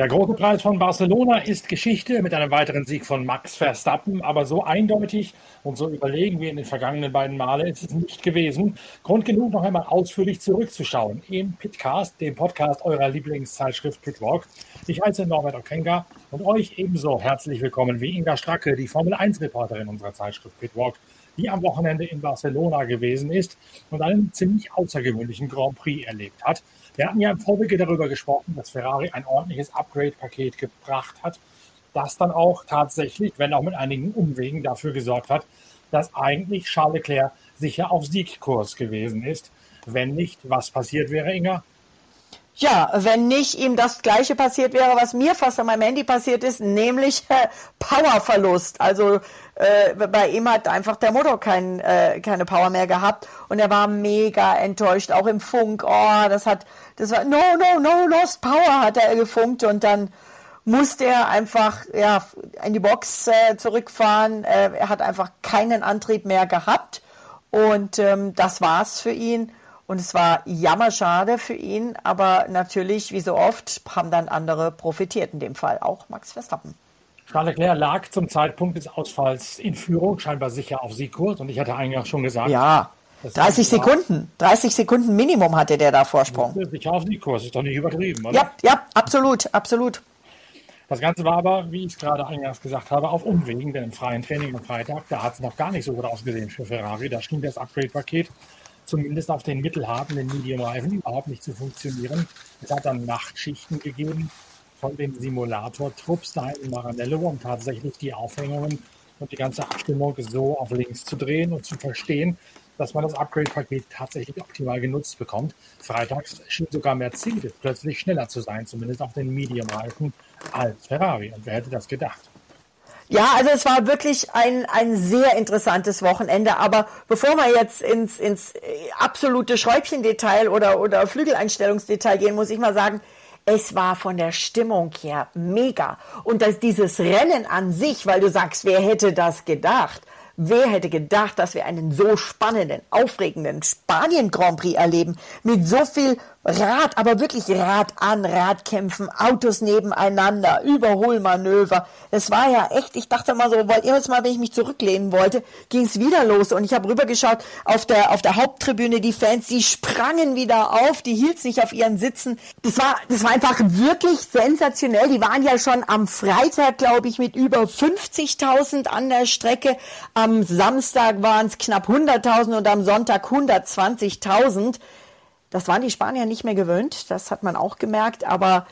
Der große Preis von Barcelona ist Geschichte mit einem weiteren Sieg von Max Verstappen, aber so eindeutig und so überlegen wie in den vergangenen beiden Male ist es nicht gewesen. Grund genug, noch einmal ausführlich zurückzuschauen im Pitcast, dem Podcast eurer Lieblingszeitschrift Pitwalk. Ich heiße Norbert Okenga und euch ebenso herzlich willkommen wie Inga Stracke, die Formel 1 Reporterin unserer Zeitschrift Pitwalk die am Wochenende in Barcelona gewesen ist und einen ziemlich außergewöhnlichen Grand Prix erlebt hat. Wir hatten ja im Vorwege darüber gesprochen, dass Ferrari ein ordentliches Upgrade-Paket gebracht hat, das dann auch tatsächlich, wenn auch mit einigen Umwegen, dafür gesorgt hat, dass eigentlich Charles Leclerc sicher auf Siegkurs gewesen ist. Wenn nicht, was passiert wäre, Inga? Ja, wenn nicht ihm das Gleiche passiert wäre, was mir fast an meinem Handy passiert ist, nämlich äh, Powerverlust. Also äh, bei ihm hat einfach der Motor kein, äh, keine Power mehr gehabt und er war mega enttäuscht, auch im Funk. Oh, das hat, das war no, no, no, lost power hat er gefunkt und dann musste er einfach ja, in die Box äh, zurückfahren. Äh, er hat einfach keinen Antrieb mehr gehabt und ähm, das war's für ihn. Und es war jammerschade für ihn, aber natürlich, wie so oft, haben dann andere profitiert, in dem Fall auch Max Verstappen. Charles Leclerc lag zum Zeitpunkt des Ausfalls in Führung, scheinbar sicher auf Siegkurs. Und ich hatte eigentlich auch schon gesagt. Ja, 30 Sekunden. 30 Sekunden Minimum hatte der da Vorsprung. Sicher auf Siegkurs, ist doch nicht übertrieben, oder? Ja, ja, absolut, absolut. Das Ganze war aber, wie ich es gerade eingangs gesagt habe, auf Umwegen, denn im freien Training am Freitag, da hat es noch gar nicht so gut ausgesehen für Ferrari. Da schien das Upgrade-Paket zumindest auf den mittelharten, Medium-Reifen überhaupt nicht zu funktionieren. Es hat dann Nachtschichten gegeben von den Simulator-Trupps da in Maranello, um tatsächlich die Aufhängungen und die ganze Abstimmung so auf links zu drehen und zu verstehen, dass man das Upgrade-Paket tatsächlich optimal genutzt bekommt. Freitags schien sogar Mercedes plötzlich schneller zu sein, zumindest auf den Medium-Reifen als Ferrari. Und wer hätte das gedacht? Ja, also es war wirklich ein, ein sehr interessantes Wochenende. Aber bevor wir jetzt ins, ins äh, absolute Schräubchendetail oder, oder Flügeleinstellungsdetail gehen, muss ich mal sagen, es war von der Stimmung her mega. Und dass dieses Rennen an sich, weil du sagst, wer hätte das gedacht? Wer hätte gedacht, dass wir einen so spannenden, aufregenden Spanien Grand Prix erleben mit so viel Rad, aber wirklich Rad an Rad kämpfen, Autos nebeneinander, Überholmanöver. Es war ja echt, ich dachte mal so, weil jedes Mal, wenn ich mich zurücklehnen wollte, ging es wieder los und ich habe rübergeschaut auf der auf der Haupttribüne die Fans, die sprangen wieder auf, die hielten sich auf ihren Sitzen. Das war das war einfach wirklich sensationell. Die waren ja schon am Freitag, glaube ich, mit über 50.000 an der Strecke. Am Samstag waren es knapp 100.000 und am Sonntag 120.000. Das waren die Spanier nicht mehr gewöhnt, das hat man auch gemerkt, aber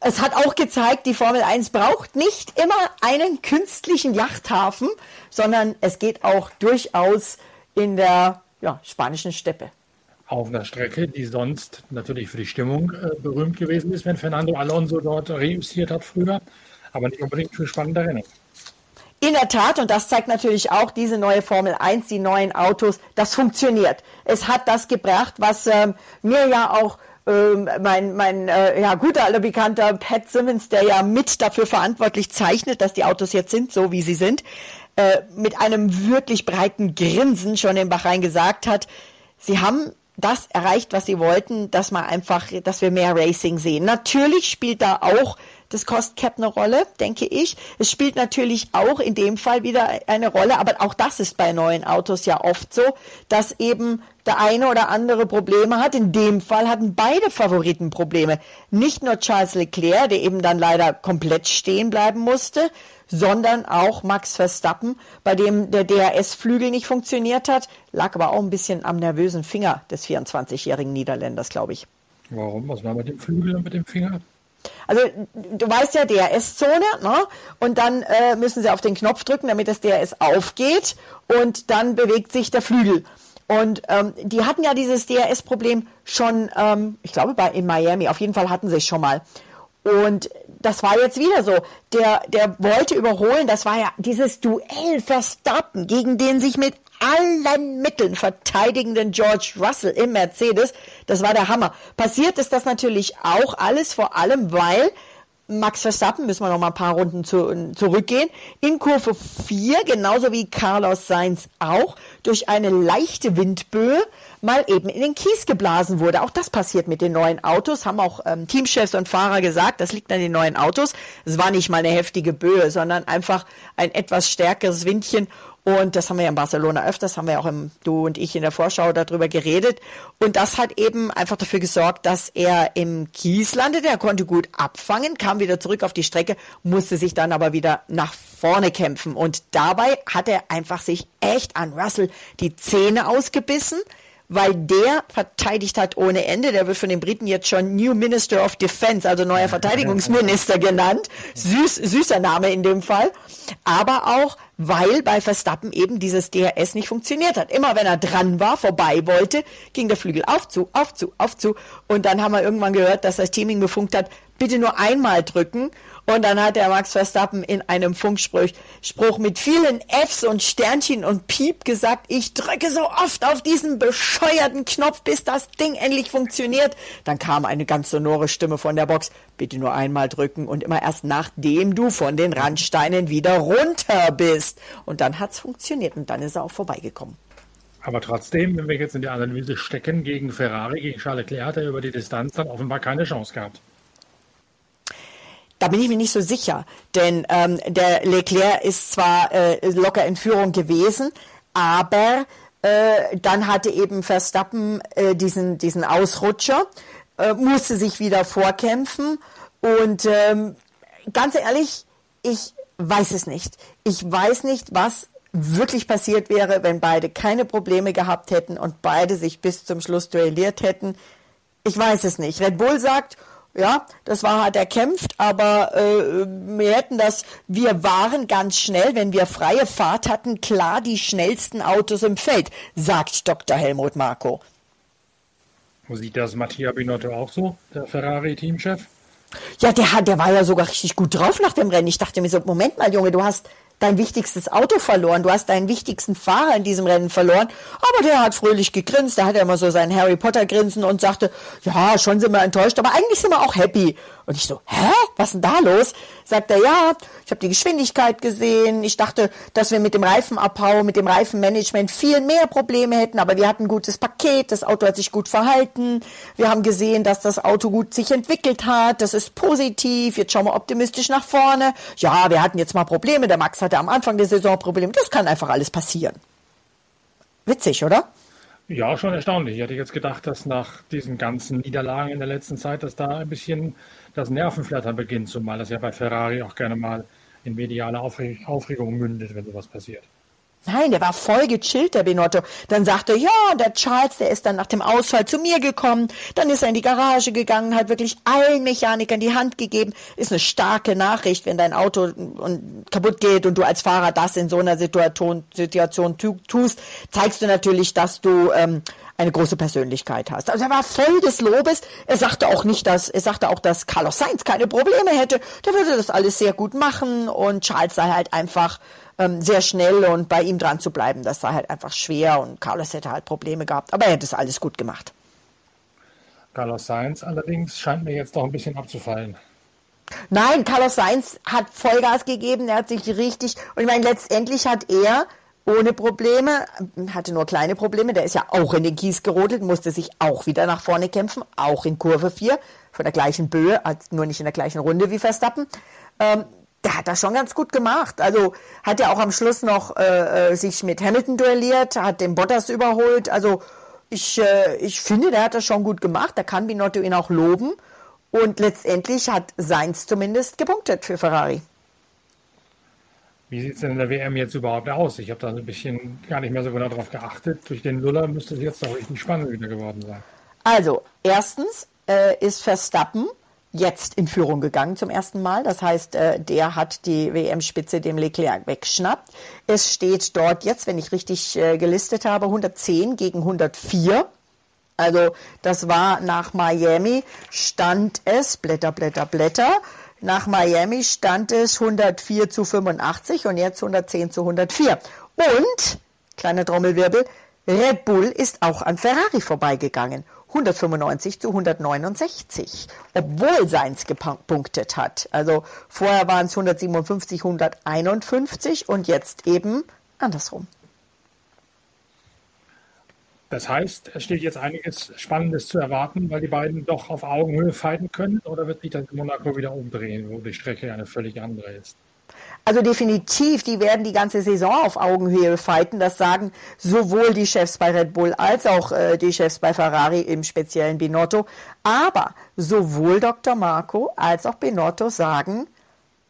es hat auch gezeigt, die Formel 1 braucht nicht immer einen künstlichen Yachthafen, sondern es geht auch durchaus in der ja, spanischen Steppe. Auf einer Strecke, die sonst natürlich für die Stimmung äh, berühmt gewesen ist, wenn Fernando Alonso dort reüssiert hat früher, aber nicht unbedingt für spannende Rennen. In der Tat, und das zeigt natürlich auch diese neue Formel 1, die neuen Autos, das funktioniert. Es hat das gebracht, was ähm, mir ja auch ähm, mein, mein äh, ja, guter alter Bekannter Pat Simmons, der ja mit dafür verantwortlich zeichnet, dass die Autos jetzt sind, so wie sie sind, äh, mit einem wirklich breiten Grinsen schon in Bahrain gesagt hat, sie haben das erreicht, was sie wollten, dass man einfach, dass wir mehr Racing sehen. Natürlich spielt da auch das Cost Cap eine Rolle, denke ich. Es spielt natürlich auch in dem Fall wieder eine Rolle, aber auch das ist bei neuen Autos ja oft so, dass eben der eine oder andere Probleme hat. In dem Fall hatten beide Favoriten Probleme. Nicht nur Charles Leclerc, der eben dann leider komplett stehen bleiben musste, sondern auch Max Verstappen, bei dem der DRS-Flügel nicht funktioniert hat, lag aber auch ein bisschen am nervösen Finger des 24-jährigen Niederländers, glaube ich. Warum? Was war mit dem Flügel und mit dem Finger? Also du weißt ja DRS-Zone, ne? Und dann äh, müssen sie auf den Knopf drücken, damit das DRS aufgeht und dann bewegt sich der Flügel. Und ähm, die hatten ja dieses DRS-Problem schon, ähm, ich glaube, bei, in Miami, auf jeden Fall hatten sie es schon mal. Und das war jetzt wieder so. Der, der wollte überholen, das war ja dieses Duell Verstappen, gegen den sich mit allen Mitteln verteidigenden George Russell im Mercedes. Das war der Hammer. Passiert ist das natürlich auch alles, vor allem weil Max Verstappen, müssen wir noch mal ein paar Runden zu, zurückgehen, in Kurve 4, genauso wie Carlos Sainz auch, durch eine leichte Windböe mal eben in den Kies geblasen wurde. Auch das passiert mit den neuen Autos, haben auch ähm, Teamchefs und Fahrer gesagt, das liegt an den neuen Autos. Es war nicht mal eine heftige Böe, sondern einfach ein etwas stärkeres Windchen und das haben wir ja in Barcelona öfters, haben wir auch im, du und ich in der Vorschau darüber geredet. Und das hat eben einfach dafür gesorgt, dass er im Kies landete. Er konnte gut abfangen, kam wieder zurück auf die Strecke, musste sich dann aber wieder nach vorne kämpfen. Und dabei hat er einfach sich echt an Russell die Zähne ausgebissen weil der verteidigt hat ohne Ende. Der wird von den Briten jetzt schon New Minister of Defense, also neuer Verteidigungsminister genannt. Süß, süßer Name in dem Fall. Aber auch, weil bei Verstappen eben dieses DRS nicht funktioniert hat. Immer wenn er dran war, vorbei wollte, ging der Flügel auf zu, auf zu, auf zu. Und dann haben wir irgendwann gehört, dass das Teaming befunkt hat, bitte nur einmal drücken. Und dann hat der Max Verstappen in einem Funkspruch Spruch mit vielen Fs und Sternchen und Piep gesagt, ich drücke so oft auf diesen bescheuerten Knopf, bis das Ding endlich funktioniert. Dann kam eine ganz sonore Stimme von der Box, bitte nur einmal drücken und immer erst nachdem du von den Randsteinen wieder runter bist. Und dann hat's funktioniert und dann ist er auch vorbeigekommen. Aber trotzdem, wenn wir jetzt in die Analyse stecken, gegen Ferrari, gegen Charles Leclerc hat er über die Distanz dann offenbar keine Chance gehabt. Da bin ich mir nicht so sicher, denn ähm, der Leclerc ist zwar äh, locker in Führung gewesen, aber äh, dann hatte eben Verstappen äh, diesen, diesen Ausrutscher, äh, musste sich wieder vorkämpfen und ähm, ganz ehrlich, ich weiß es nicht. Ich weiß nicht, was wirklich passiert wäre, wenn beide keine Probleme gehabt hätten und beide sich bis zum Schluss duelliert hätten. Ich weiß es nicht. Red Bull sagt, ja, das war halt erkämpft, aber äh, wir hätten das, wir waren ganz schnell, wenn wir freie Fahrt hatten, klar die schnellsten Autos im Feld, sagt Dr. Helmut Marko. Sieht das Mattia Binotto auch so, der Ferrari-Teamchef? Ja, der, der war ja sogar richtig gut drauf nach dem Rennen. Ich dachte mir so, Moment mal, Junge, du hast dein wichtigstes Auto verloren, du hast deinen wichtigsten Fahrer in diesem Rennen verloren, aber der hat fröhlich gegrinst, der hatte immer so sein Harry Potter Grinsen und sagte, ja, schon sind wir enttäuscht, aber eigentlich sind wir auch happy. Und ich so, hä? Was ist denn da los? Sagt er, ja, ich habe die Geschwindigkeit gesehen. Ich dachte, dass wir mit dem Reifenabbau, mit dem Reifenmanagement viel mehr Probleme hätten, aber wir hatten ein gutes Paket, das Auto hat sich gut verhalten. Wir haben gesehen, dass das Auto gut sich entwickelt hat. Das ist positiv. Jetzt schauen wir optimistisch nach vorne. Ja, wir hatten jetzt mal Probleme. Der Max hatte am Anfang der Saison Probleme. Das kann einfach alles passieren. Witzig, oder? Ja, schon erstaunlich. Ich hätte jetzt gedacht, dass nach diesen ganzen Niederlagen in der letzten Zeit, dass da ein bisschen das Nervenflattern beginnt, zumal das ja bei Ferrari auch gerne mal in mediale Aufregung mündet, wenn sowas passiert. Nein, der war voll gechillt, der Benotto. Dann sagte, ja, der Charles, der ist dann nach dem Ausfall zu mir gekommen. Dann ist er in die Garage gegangen, hat wirklich allen Mechanikern die Hand gegeben. Ist eine starke Nachricht, wenn dein Auto kaputt geht und du als Fahrer das in so einer Situation, Situation tust, zeigst du natürlich, dass du ähm, eine große Persönlichkeit hast. Also er war voll des Lobes. Er sagte auch nicht, dass, er sagte auch, dass Carlos Sainz keine Probleme hätte. Der würde das alles sehr gut machen und Charles sei halt einfach ähm, sehr schnell und bei ihm dran zu bleiben, das sei halt einfach schwer und Carlos hätte halt Probleme gehabt, aber er hätte es alles gut gemacht. Carlos Sainz allerdings scheint mir jetzt doch ein bisschen abzufallen. Nein, Carlos Sainz hat Vollgas gegeben, er hat sich richtig, und ich meine, letztendlich hat er ohne Probleme, hatte nur kleine Probleme, der ist ja auch in den Kies gerodelt, musste sich auch wieder nach vorne kämpfen, auch in Kurve 4, von der gleichen Böe, nur nicht in der gleichen Runde wie Verstappen. Ähm, der hat das schon ganz gut gemacht. Also hat er auch am Schluss noch äh, äh, sich mit Hamilton duelliert, hat den Bottas überholt. Also ich, äh, ich finde, der hat das schon gut gemacht. Da kann Binotto ihn auch loben. Und letztendlich hat Seins zumindest gepunktet für Ferrari. Wie sieht es denn in der WM jetzt überhaupt aus? Ich habe da ein bisschen gar nicht mehr so genau darauf geachtet. Durch den Luller müsste es jetzt doch richtig spannend wieder geworden sein. Also, erstens äh, ist Verstappen jetzt in Führung gegangen zum ersten Mal. Das heißt, äh, der hat die WM-Spitze dem Leclerc weggeschnappt. Es steht dort jetzt, wenn ich richtig äh, gelistet habe, 110 gegen 104. Also das war nach Miami stand es, Blätter, Blätter, Blätter. Nach Miami stand es 104 zu 85 und jetzt 110 zu 104. Und, kleiner Trommelwirbel, Red Bull ist auch an Ferrari vorbeigegangen. 195 zu 169, obwohl Seins gepunktet hat. Also vorher waren es 157, 151 und jetzt eben andersrum. Das heißt, es steht jetzt einiges Spannendes zu erwarten, weil die beiden doch auf Augenhöhe fighten können, oder wird sich das Monaco wieder umdrehen, wo die Strecke eine völlig andere ist? Also definitiv, die werden die ganze Saison auf Augenhöhe fighten. Das sagen sowohl die Chefs bei Red Bull als auch äh, die Chefs bei Ferrari, im speziellen Binotto. Aber sowohl Dr. Marco als auch Binotto sagen,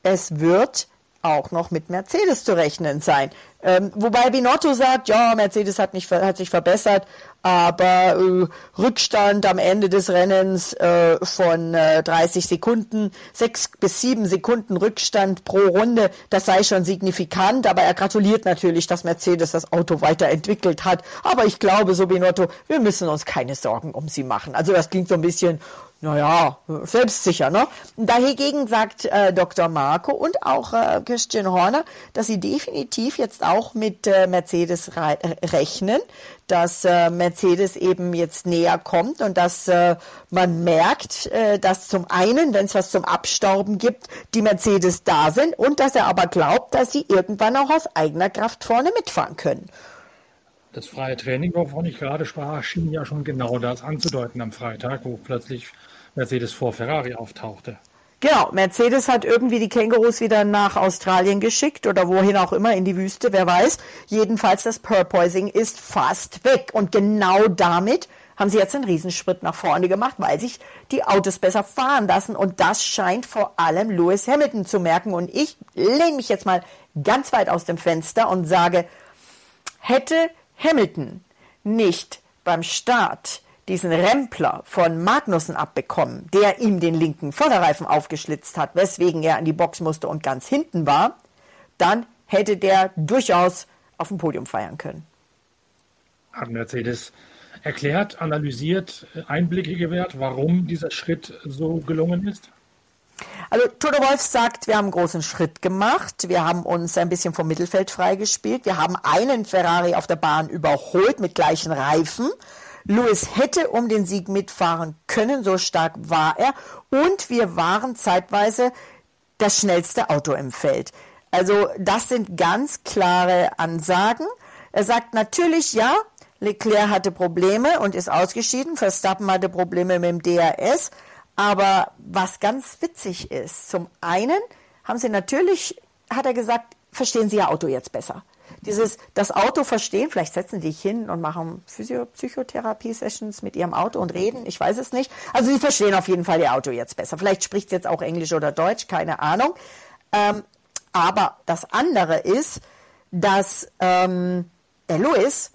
es wird auch noch mit Mercedes zu rechnen sein. Ähm, wobei Binotto sagt, ja, Mercedes hat, nicht, hat sich verbessert, aber äh, Rückstand am Ende des Rennens äh, von äh, 30 Sekunden, sechs bis sieben Sekunden Rückstand pro Runde, das sei schon signifikant, aber er gratuliert natürlich, dass Mercedes das Auto weiterentwickelt hat. Aber ich glaube, so Binotto, wir müssen uns keine Sorgen um sie machen. Also das klingt so ein bisschen, naja, selbstsicher, ne? Dagegen sagt äh, Dr. Marco und auch äh, Christian Horner, dass sie definitiv jetzt auch mit äh, Mercedes rechnen, dass äh, Mercedes eben jetzt näher kommt und dass äh, man merkt, äh, dass zum einen, wenn es was zum Abstauben gibt, die Mercedes da sind und dass er aber glaubt, dass sie irgendwann auch aus eigener Kraft vorne mitfahren können. Das freie Training, wovon ich gerade sprach, schien ja schon genau das anzudeuten am Freitag, wo plötzlich Mercedes vor Ferrari auftauchte. Genau, Mercedes hat irgendwie die Kängurus wieder nach Australien geschickt oder wohin auch immer in die Wüste, wer weiß. Jedenfalls das Purpoising ist fast weg und genau damit haben sie jetzt einen Riesenschritt nach vorne gemacht, weil sich die Autos besser fahren lassen und das scheint vor allem Lewis Hamilton zu merken und ich lehne mich jetzt mal ganz weit aus dem Fenster und sage, hätte Hamilton nicht beim Start diesen Rempler von Magnussen abbekommen, der ihm den linken Vorderreifen aufgeschlitzt hat, weswegen er an die Box musste und ganz hinten war, dann hätte der durchaus auf dem Podium feiern können. Hat Mercedes erklärt, analysiert, Einblicke gewährt, warum dieser Schritt so gelungen ist? Also Toto Wolf sagt, wir haben einen großen Schritt gemacht. Wir haben uns ein bisschen vom Mittelfeld freigespielt. Wir haben einen Ferrari auf der Bahn überholt mit gleichen Reifen. Lewis hätte um den Sieg mitfahren können, so stark war er. Und wir waren zeitweise das schnellste Auto im Feld. Also das sind ganz klare Ansagen. Er sagt natürlich, ja, Leclerc hatte Probleme und ist ausgeschieden. Verstappen hatte Probleme mit dem DRS. Aber was ganz witzig ist, zum einen haben sie natürlich, hat er gesagt, verstehen Sie Ihr Auto jetzt besser dieses, das Auto verstehen, vielleicht setzen die sich hin und machen Physio Psychotherapie-Sessions mit ihrem Auto und reden, ich weiß es nicht. Also sie verstehen auf jeden Fall ihr Auto jetzt besser. Vielleicht spricht jetzt auch Englisch oder Deutsch, keine Ahnung. Ähm, aber das andere ist, dass ähm, der Louis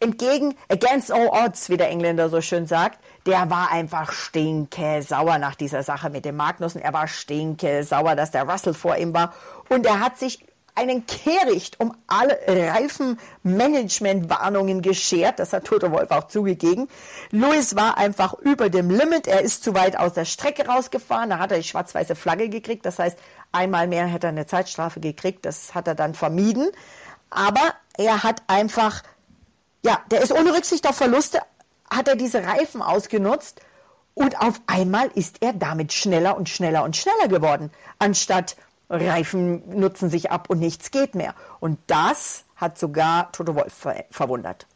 entgegen, against all odds, wie der Engländer so schön sagt, der war einfach stinke sauer nach dieser Sache mit dem Magnussen. Er war stinke sauer, dass der Russell vor ihm war. Und er hat sich einen Kehricht um alle Reifenmanagement-Warnungen geschert. Das hat Toto Wolf auch zugegeben. Lewis war einfach über dem Limit. Er ist zu weit aus der Strecke rausgefahren. Da hat er die schwarz-weiße Flagge gekriegt. Das heißt, einmal mehr hätte er eine Zeitstrafe gekriegt. Das hat er dann vermieden. Aber er hat einfach, ja, der ist ohne Rücksicht auf Verluste, hat er diese Reifen ausgenutzt. Und auf einmal ist er damit schneller und schneller und schneller geworden. Anstatt Reifen nutzen sich ab und nichts geht mehr. Und das hat sogar Toto Wolf ver verwundert.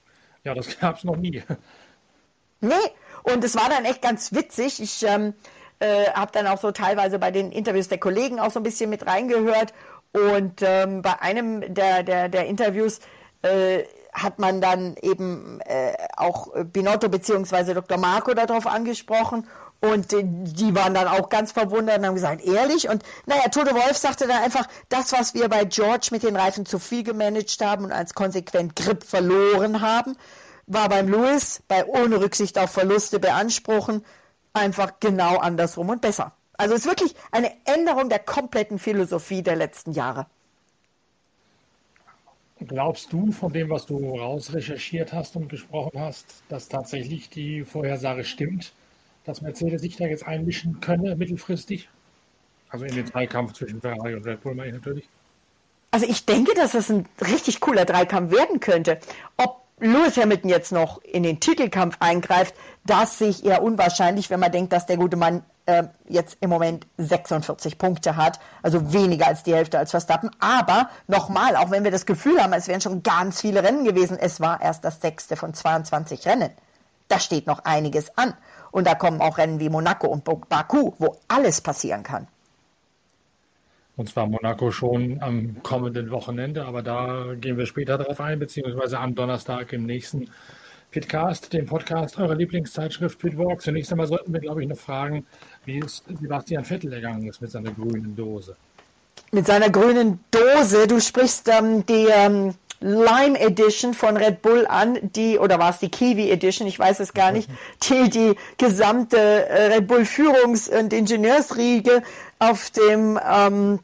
Ja, das gab es noch nie. Nee, und es war dann echt ganz witzig. Ich ähm, äh, habe dann auch so teilweise bei den Interviews der Kollegen auch so ein bisschen mit reingehört. Und ähm, bei einem der, der, der Interviews äh, hat man dann eben äh, auch Binotto bzw. Dr. Marco darauf angesprochen und die waren dann auch ganz verwundert und haben gesagt, ehrlich? Und naja, Toto Wolf sagte dann einfach, das, was wir bei George mit den Reifen zu viel gemanagt haben und als konsequent Grip verloren haben, war beim Lewis bei ohne Rücksicht auf Verluste beanspruchen einfach genau andersrum und besser. Also es ist wirklich eine Änderung der kompletten Philosophie der letzten Jahre. Glaubst du von dem, was du rausrecherchiert hast und gesprochen hast, dass tatsächlich die Vorhersage stimmt? Dass Mercedes sich da jetzt einmischen könne, mittelfristig? Also in den Dreikampf zwischen Ferrari und Red Bull meine ich natürlich. Also ich denke, dass das ein richtig cooler Dreikampf werden könnte. Ob Lewis Hamilton jetzt noch in den Titelkampf eingreift, das sehe ich eher unwahrscheinlich, wenn man denkt, dass der gute Mann äh, jetzt im Moment 46 Punkte hat, also weniger als die Hälfte als Verstappen. Aber nochmal, auch wenn wir das Gefühl haben, es wären schon ganz viele Rennen gewesen, es war erst das sechste von 22 Rennen. Da steht noch einiges an. Und da kommen auch Rennen wie Monaco und Baku, wo alles passieren kann. Und zwar Monaco schon am kommenden Wochenende, aber da gehen wir später darauf ein, beziehungsweise am Donnerstag im nächsten Pitcast, dem Podcast eurer Lieblingszeitschrift Pitwalk. Zunächst einmal sollten wir, glaube ich, noch fragen, wie es Sebastian Vettel ergangen ist mit seiner grünen Dose. Mit seiner grünen Dose, du sprichst ähm, die ähm, Lime Edition von Red Bull an, die, oder war es die Kiwi Edition, ich weiß es gar nicht, die die gesamte äh, Red Bull Führungs- und Ingenieursriege auf dem ähm,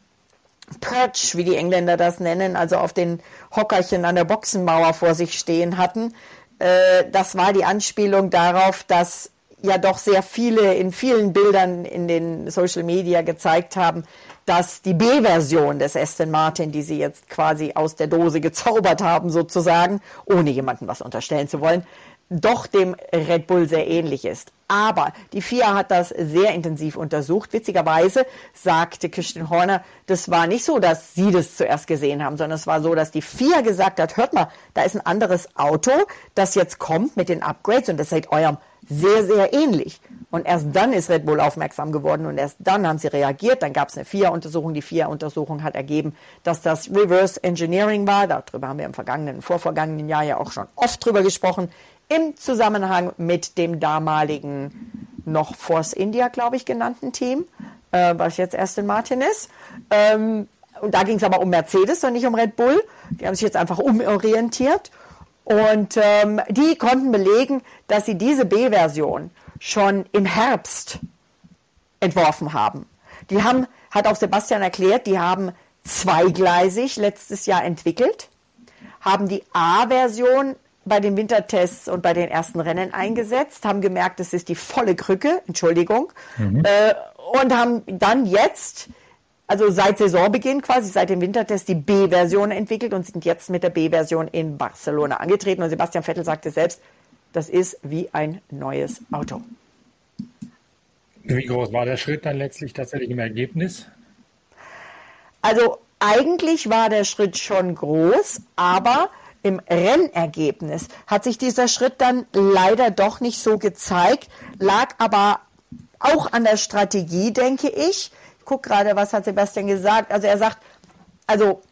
Perch, wie die Engländer das nennen, also auf den Hockerchen an der Boxenmauer vor sich stehen hatten. Äh, das war die Anspielung darauf, dass ja doch sehr viele in vielen Bildern in den Social Media gezeigt haben, dass die B-Version des Aston Martin, die sie jetzt quasi aus der Dose gezaubert haben sozusagen, ohne jemandem was unterstellen zu wollen, doch dem Red Bull sehr ähnlich ist. Aber die FIA hat das sehr intensiv untersucht. Witzigerweise sagte Christian Horner, das war nicht so, dass sie das zuerst gesehen haben, sondern es war so, dass die FIA gesagt hat, hört mal, da ist ein anderes Auto, das jetzt kommt mit den Upgrades und das seid eurem sehr, sehr ähnlich. Und erst dann ist Red Bull aufmerksam geworden und erst dann haben sie reagiert. Dann gab es eine FIA-Untersuchung. Die FIA-Untersuchung hat ergeben, dass das Reverse Engineering war. Darüber haben wir im vergangenen, vorvergangenen Jahr ja auch schon oft drüber gesprochen im Zusammenhang mit dem damaligen noch Force India, glaube ich, genannten Team, äh, was jetzt Aston Martin ist. Ähm, und da ging es aber um Mercedes und nicht um Red Bull. Die haben sich jetzt einfach umorientiert. Und ähm, die konnten belegen, dass sie diese B-Version schon im Herbst entworfen haben. Die haben, hat auch Sebastian erklärt, die haben zweigleisig letztes Jahr entwickelt, haben die A-Version bei den Wintertests und bei den ersten Rennen eingesetzt, haben gemerkt, es ist die volle Krücke, Entschuldigung, mhm. äh, und haben dann jetzt, also seit Saisonbeginn quasi, seit dem Wintertest, die B-Version entwickelt und sind jetzt mit der B-Version in Barcelona angetreten. Und Sebastian Vettel sagte selbst, das ist wie ein neues Auto. Wie groß war der Schritt dann letztlich tatsächlich im Ergebnis? Also eigentlich war der Schritt schon groß, aber im Rennergebnis hat sich dieser Schritt dann leider doch nicht so gezeigt, lag aber auch an der Strategie, denke ich. Ich gucke gerade, was hat Sebastian gesagt. Also er sagt, also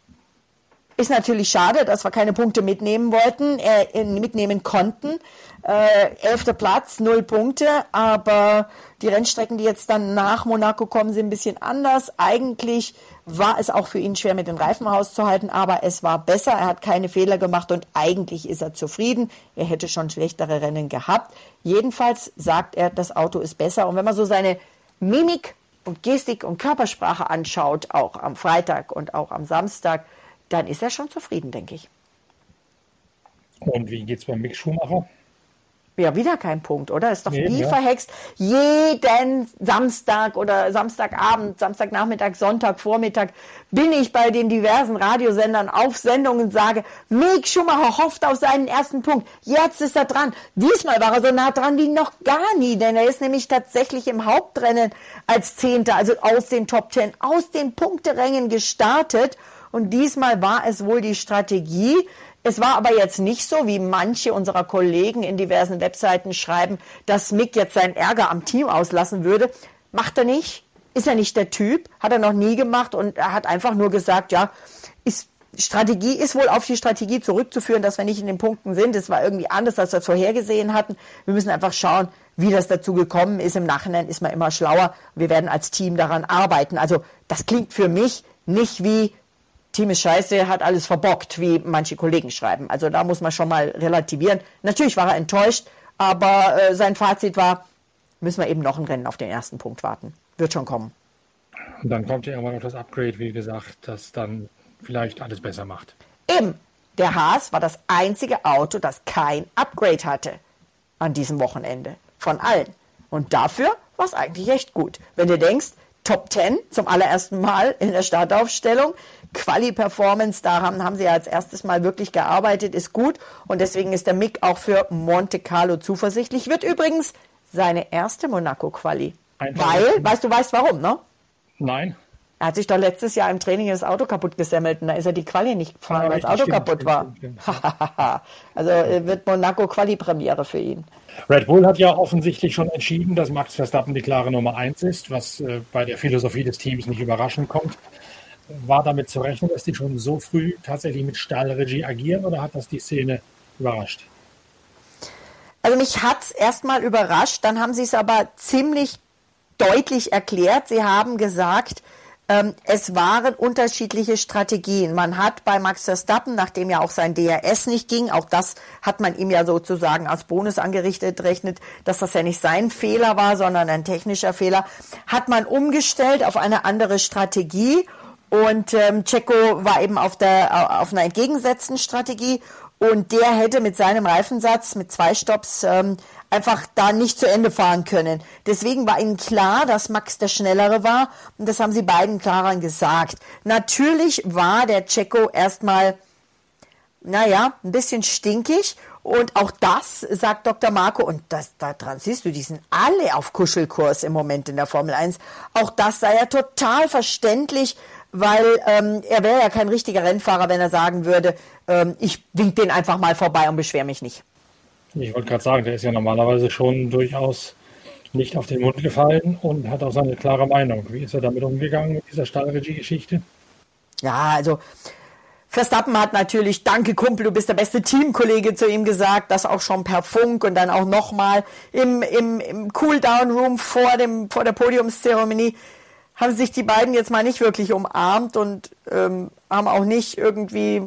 ist natürlich schade, dass wir keine Punkte mitnehmen wollten, äh, mitnehmen konnten. Äh, elfter Platz, null Punkte, aber die Rennstrecken, die jetzt dann nach Monaco kommen, sind ein bisschen anders. Eigentlich war es auch für ihn schwer mit den Reifen auszuhalten, aber es war besser. Er hat keine Fehler gemacht und eigentlich ist er zufrieden. Er hätte schon schlechtere Rennen gehabt. Jedenfalls sagt er, das Auto ist besser. Und wenn man so seine Mimik und Gestik und Körpersprache anschaut, auch am Freitag und auch am Samstag, dann ist er schon zufrieden, denke ich. Und wie geht es beim Mick Schumacher? Ja, wieder kein Punkt, oder? Ist doch nee, wie ja. verhext. Jeden Samstag oder Samstagabend, Samstagnachmittag, Sonntag, Vormittag bin ich bei den diversen Radiosendern auf Sendung und sage, Mick Schumacher hofft auf seinen ersten Punkt. Jetzt ist er dran. Diesmal war er so nah dran wie noch gar nie, denn er ist nämlich tatsächlich im Hauptrennen als Zehnter, also aus den Top Ten, aus den Punkterängen gestartet. Und diesmal war es wohl die Strategie, es war aber jetzt nicht so, wie manche unserer Kollegen in diversen Webseiten schreiben, dass Mick jetzt seinen Ärger am Team auslassen würde. Macht er nicht. Ist er nicht der Typ. Hat er noch nie gemacht und er hat einfach nur gesagt, ja, ist, Strategie ist wohl auf die Strategie zurückzuführen, dass wir nicht in den Punkten sind. Es war irgendwie anders, als wir es vorhergesehen hatten. Wir müssen einfach schauen, wie das dazu gekommen ist. Im Nachhinein ist man immer schlauer. Wir werden als Team daran arbeiten. Also das klingt für mich nicht wie Team ist scheiße, hat alles verbockt, wie manche Kollegen schreiben. Also da muss man schon mal relativieren. Natürlich war er enttäuscht, aber äh, sein Fazit war, müssen wir eben noch ein Rennen auf den ersten Punkt warten. Wird schon kommen. Und dann kommt ja irgendwann noch das Upgrade, wie gesagt, das dann vielleicht alles besser macht. Eben. Der Haas war das einzige Auto, das kein Upgrade hatte an diesem Wochenende. Von allen. Und dafür war es eigentlich echt gut. Wenn du denkst, Top 10 zum allerersten Mal in der Startaufstellung. Quali-Performance, da haben, sie ja als erstes Mal wirklich gearbeitet, ist gut und deswegen ist der Mick auch für Monte Carlo zuversichtlich. Wird übrigens seine erste Monaco-Quali. Weil, weißt du, weißt warum, ne? Nein. Er hat sich doch letztes Jahr im Training das Auto kaputt gesemmelt und da ist er die Quali nicht gefahren, ah, weil das Auto stimmt, kaputt war. Stimmt, stimmt, also äh, wird Monaco Quali-Premiere für ihn. Red Bull hat ja offensichtlich schon entschieden, dass Max Verstappen die klare Nummer 1 ist, was äh, bei der Philosophie des Teams nicht überraschend kommt. War damit zu rechnen, dass die schon so früh tatsächlich mit Stahlregie agieren oder hat das die Szene überrascht? Also mich hat es erstmal überrascht, dann haben sie es aber ziemlich deutlich erklärt. Sie haben gesagt, ähm, es waren unterschiedliche Strategien. Man hat bei Max Verstappen, nachdem ja auch sein DRS nicht ging, auch das hat man ihm ja sozusagen als Bonus angerichtet, rechnet, dass das ja nicht sein Fehler war, sondern ein technischer Fehler, hat man umgestellt auf eine andere Strategie. Und ähm, Checo war eben auf der auf einer entgegengesetzten Strategie und der hätte mit seinem Reifensatz mit zwei Stops ähm, einfach da nicht zu Ende fahren können. Deswegen war ihnen klar, dass Max der Schnellere war und das haben sie beiden klar gesagt. Natürlich war der Checo erstmal, naja, ein bisschen stinkig und auch das sagt Dr. Marco, und das, daran siehst du, die sind alle auf Kuschelkurs im Moment in der Formel 1. Auch das sei ja total verständlich, weil ähm, er wäre ja kein richtiger Rennfahrer, wenn er sagen würde, ähm, ich wink den einfach mal vorbei und beschwere mich nicht. Ich wollte gerade sagen, der ist ja normalerweise schon durchaus nicht auf den Mund gefallen und hat auch seine klare Meinung. Wie ist er damit umgegangen mit dieser Stahlregie-Geschichte? Ja, also Verstappen hat natürlich, danke Kumpel, du bist der beste Teamkollege zu ihm gesagt, das auch schon per Funk und dann auch nochmal im, im, im Cool-Down-Room vor, dem, vor der Podiumszeremonie haben sich die beiden jetzt mal nicht wirklich umarmt und ähm, haben auch nicht irgendwie,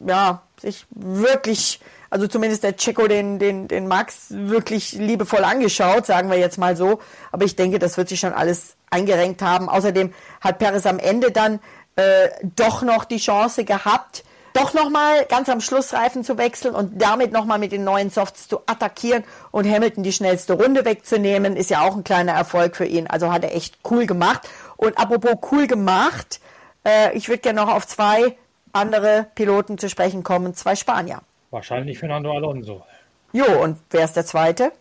ja, sich wirklich also zumindest der Checo den, den, den Max wirklich liebevoll angeschaut, sagen wir jetzt mal so. Aber ich denke, das wird sich schon alles eingerenkt haben. Außerdem hat Perez am Ende dann äh, doch noch die Chance gehabt, doch nochmal ganz am Schluss Reifen zu wechseln und damit nochmal mit den neuen Softs zu attackieren und Hamilton die schnellste Runde wegzunehmen, ist ja auch ein kleiner Erfolg für ihn. Also hat er echt cool gemacht. Und apropos cool gemacht, äh, ich würde gerne noch auf zwei andere Piloten zu sprechen kommen, zwei Spanier. Wahrscheinlich Fernando Alonso. Jo, und wer ist der Zweite?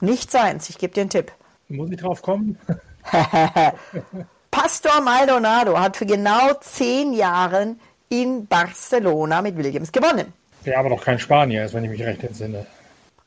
Nicht seins, ich gebe dir einen Tipp. Muss ich drauf kommen? Pastor Maldonado hat für genau zehn Jahre in Barcelona mit Williams gewonnen. Der aber noch kein Spanier ist, wenn ich mich recht entsinne.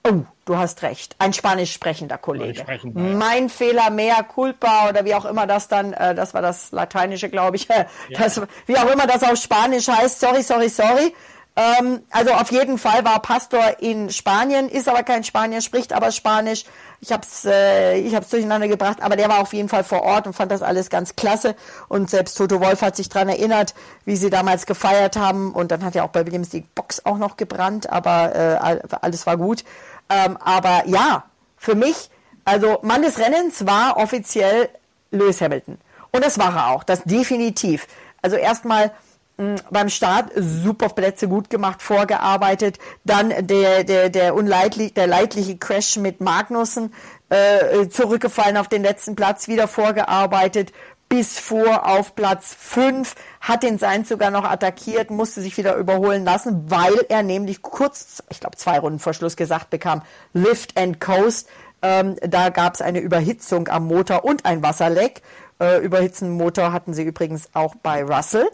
Oh, du hast recht. Ein spanisch sprechender Kollege. Sprechend, mein Fehler, mehr culpa oder wie auch immer das dann, äh, das war das Lateinische, glaube ich, ja. das, wie auch immer das auf Spanisch heißt. Sorry, sorry, sorry. Ähm, also auf jeden Fall war Pastor in Spanien, ist aber kein Spanier, spricht aber Spanisch. Ich habe es äh, ich hab's durcheinander gebracht, aber der war auf jeden Fall vor Ort und fand das alles ganz klasse. Und selbst Toto Wolf hat sich daran erinnert, wie sie damals gefeiert haben. Und dann hat ja auch bei Williams die Box auch noch gebrannt, aber äh, alles war gut. Ähm, aber ja, für mich, also Mann des Rennens war offiziell Lewis Hamilton. Und das war er auch, das definitiv. Also erstmal beim Start super Plätze gut gemacht, vorgearbeitet. Dann der, der, der, unleidlich, der leidliche Crash mit Magnussen, äh, zurückgefallen auf den letzten Platz, wieder vorgearbeitet, bis vor auf Platz 5, hat den Sein sogar noch attackiert, musste sich wieder überholen lassen, weil er nämlich kurz, ich glaube zwei Runden vor Schluss gesagt bekam, Lift and Coast. Ähm, da gab es eine Überhitzung am Motor und ein Wasserleck. Äh, überhitzenden Motor hatten sie übrigens auch bei Russell.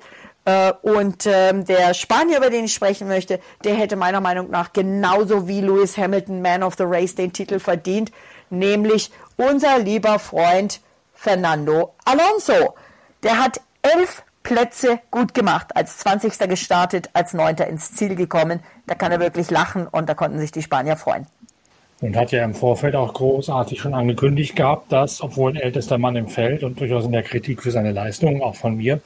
Äh, und ähm, der Spanier, über den ich sprechen möchte, der hätte meiner Meinung nach genauso wie Lewis Hamilton Man of the Race den Titel verdient, nämlich unser lieber Freund Fernando Alonso. Der hat elf Plätze gut gemacht, als 20. gestartet, als 9. ins Ziel gekommen. Da kann er wirklich lachen und da konnten sich die Spanier freuen. Und hat ja im Vorfeld auch großartig schon angekündigt gehabt, dass, obwohl ein ältester Mann im Feld und durchaus in der Kritik für seine Leistungen, auch von mir,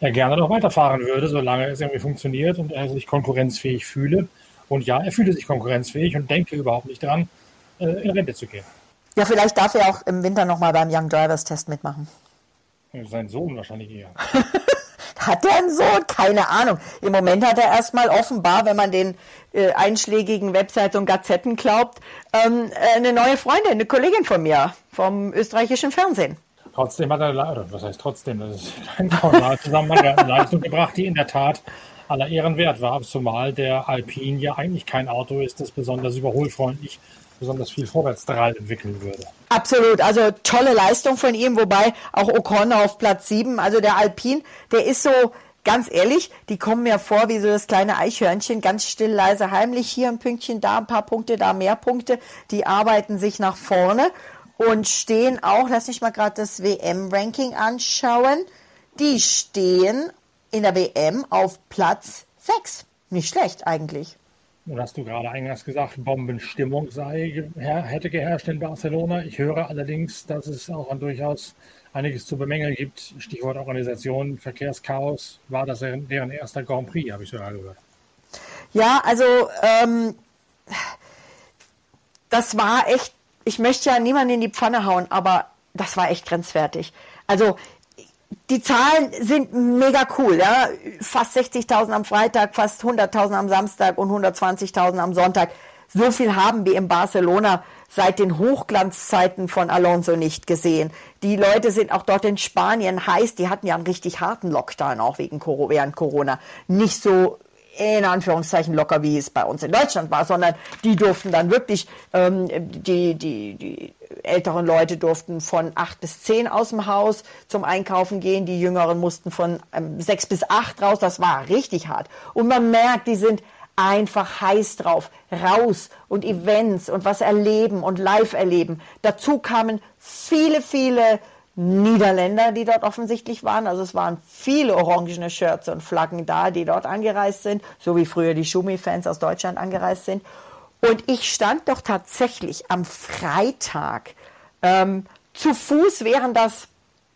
er gerne noch weiterfahren würde, solange es irgendwie funktioniert und er sich konkurrenzfähig fühle. Und ja, er fühle sich konkurrenzfähig und denke überhaupt nicht dran, äh, in Rente zu gehen. Ja, vielleicht darf er auch im Winter nochmal beim Young Drivers Test mitmachen. Sein Sohn wahrscheinlich eher. hat er einen Sohn? Keine Ahnung. Im Moment hat er erstmal offenbar, wenn man den äh, einschlägigen Websites und Gazetten glaubt, ähm, eine neue Freundin, eine Kollegin von mir vom österreichischen Fernsehen. Trotzdem hat er, was heißt trotzdem, er hat eine Leistung gebracht, die in der Tat aller Ehren wert war, zumal der Alpine ja eigentlich kein Auto ist, das besonders überholfreundlich besonders viel Vorwärtsdrall entwickeln würde. Absolut, also tolle Leistung von ihm, wobei auch Ocon auf Platz 7, also der Alpine, der ist so, ganz ehrlich, die kommen mir vor wie so das kleine Eichhörnchen, ganz still, leise, heimlich, hier ein Pünktchen, da ein paar Punkte, da mehr Punkte, die arbeiten sich nach vorne und stehen auch, lass mich mal gerade das WM-Ranking anschauen, die stehen in der WM auf Platz 6. Nicht schlecht eigentlich. Nun hast du gerade eingangs gesagt, Bombenstimmung sei, hätte geherrscht in Barcelona. Ich höre allerdings, dass es auch an durchaus einiges zu bemängeln gibt. Stichwort Organisation, Verkehrschaos. War das deren erster Grand Prix, habe ich sogar gehört. Ja, also ähm, das war echt, ich möchte ja niemanden in die Pfanne hauen, aber das war echt grenzwertig. Also die Zahlen sind mega cool, ja. Fast 60.000 am Freitag, fast 100.000 am Samstag und 120.000 am Sonntag. So viel haben wir in Barcelona seit den Hochglanzzeiten von Alonso nicht gesehen. Die Leute sind auch dort in Spanien heiß. Die hatten ja einen richtig harten Lockdown auch wegen während Corona. Nicht so in Anführungszeichen locker, wie es bei uns in Deutschland war, sondern die durften dann wirklich, ähm, die, die, die älteren Leute durften von acht bis zehn aus dem Haus zum Einkaufen gehen, die Jüngeren mussten von ähm, sechs bis acht raus, das war richtig hart. Und man merkt, die sind einfach heiß drauf, raus und Events und was erleben und live erleben. Dazu kamen viele, viele Niederländer, die dort offensichtlich waren. Also es waren viele orangene Shirts und Flaggen da, die dort angereist sind, so wie früher die Schumi-Fans aus Deutschland angereist sind. Und ich stand doch tatsächlich am Freitag ähm, zu Fuß, wären das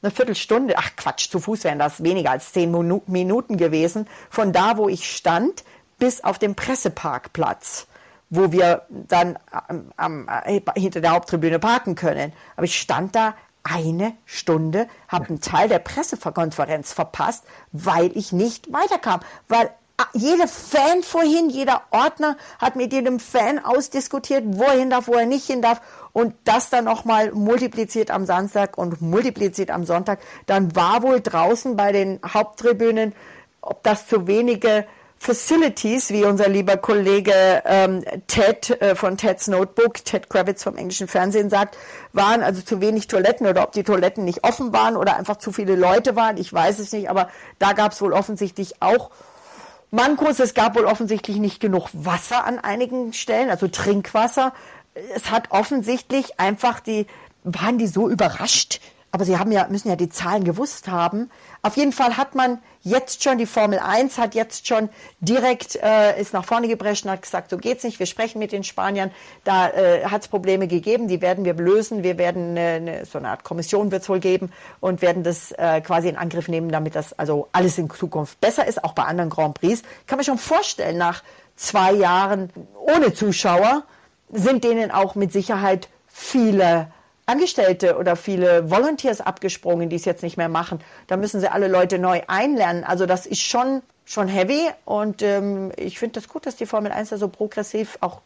eine Viertelstunde, ach Quatsch, zu Fuß wären das weniger als zehn Minuten gewesen, von da, wo ich stand, bis auf den Presseparkplatz wo wir dann am, am, hinter der Haupttribüne parken können. Aber ich stand da eine Stunde, habe einen Teil der Pressekonferenz verpasst, weil ich nicht weiterkam. Weil ah, jeder Fan vorhin, jeder Ordner hat mit jedem Fan ausdiskutiert, wo er hin darf, wo er nicht hin darf. Und das dann nochmal multipliziert am Samstag und multipliziert am Sonntag. Dann war wohl draußen bei den Haupttribünen, ob das zu wenige Facilities, wie unser lieber Kollege ähm, Ted äh, von Ted's Notebook, Ted Kravitz vom englischen Fernsehen sagt, waren also zu wenig Toiletten oder ob die Toiletten nicht offen waren oder einfach zu viele Leute waren, ich weiß es nicht, aber da gab es wohl offensichtlich auch Mankos. Es gab wohl offensichtlich nicht genug Wasser an einigen Stellen, also Trinkwasser. Es hat offensichtlich einfach die, waren die so überrascht, aber sie haben ja, müssen ja die Zahlen gewusst haben. Auf jeden Fall hat man jetzt schon, die Formel 1 hat jetzt schon direkt, äh, ist nach vorne geprescht und hat gesagt, so geht's nicht, wir sprechen mit den Spaniern, da äh, hat es Probleme gegeben, die werden wir lösen, wir werden äh, ne, so eine Art Kommission wird es wohl geben und werden das äh, quasi in Angriff nehmen, damit das also alles in Zukunft besser ist, auch bei anderen Grand Prix. Kann man schon vorstellen, nach zwei Jahren ohne Zuschauer sind denen auch mit Sicherheit viele Angestellte oder viele Volunteers abgesprungen, die es jetzt nicht mehr machen. Da müssen sie alle Leute neu einlernen. Also das ist schon, schon heavy und ähm, ich finde das gut, dass die Formel 1 da so progressiv auch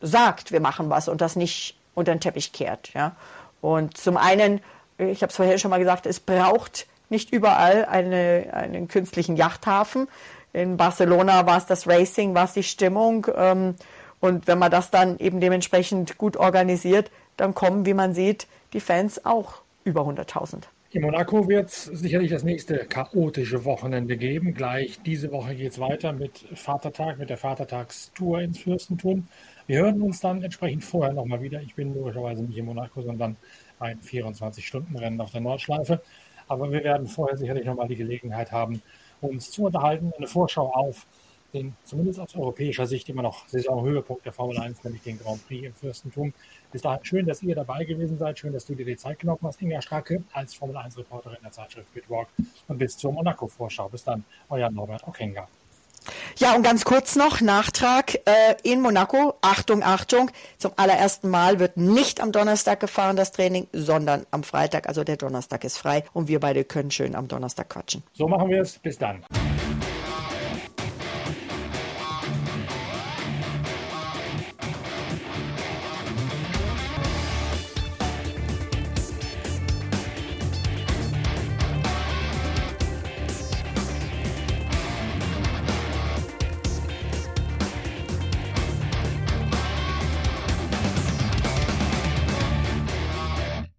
sagt, wir machen was und das nicht unter den Teppich kehrt. Ja? Und zum einen, ich habe es vorher schon mal gesagt, es braucht nicht überall eine, einen künstlichen Yachthafen. In Barcelona war es das Racing, war es die Stimmung. Ähm, und wenn man das dann eben dementsprechend gut organisiert, dann kommen, wie man sieht, die Fans auch über 100.000. In Monaco wird es sicherlich das nächste chaotische Wochenende geben. Gleich diese Woche geht es weiter mit Vatertag, mit der Vatertagstour ins Fürstentum. Wir hören uns dann entsprechend vorher nochmal wieder. Ich bin logischerweise nicht in Monaco, sondern ein 24-Stunden-Rennen auf der Nordschleife. Aber wir werden vorher sicherlich nochmal die Gelegenheit haben, uns zu unterhalten, eine Vorschau auf den zumindest aus europäischer Sicht immer noch Saisonhöhepunkt der Formel 1, nämlich den Grand Prix im Fürstentum. Bis dahin schön, dass ihr dabei gewesen seid. Schön, dass du dir die Zeit genommen hast, Inga Stracke, als Formel 1-Reporterin der Zeitschrift Bitwalk. Und bis zur Monaco-Vorschau. Bis dann, euer Norbert Okenga. Ja, und ganz kurz noch Nachtrag äh, in Monaco. Achtung, Achtung, zum allerersten Mal wird nicht am Donnerstag gefahren, das Training, sondern am Freitag. Also der Donnerstag ist frei und wir beide können schön am Donnerstag quatschen. So machen wir es. Bis dann.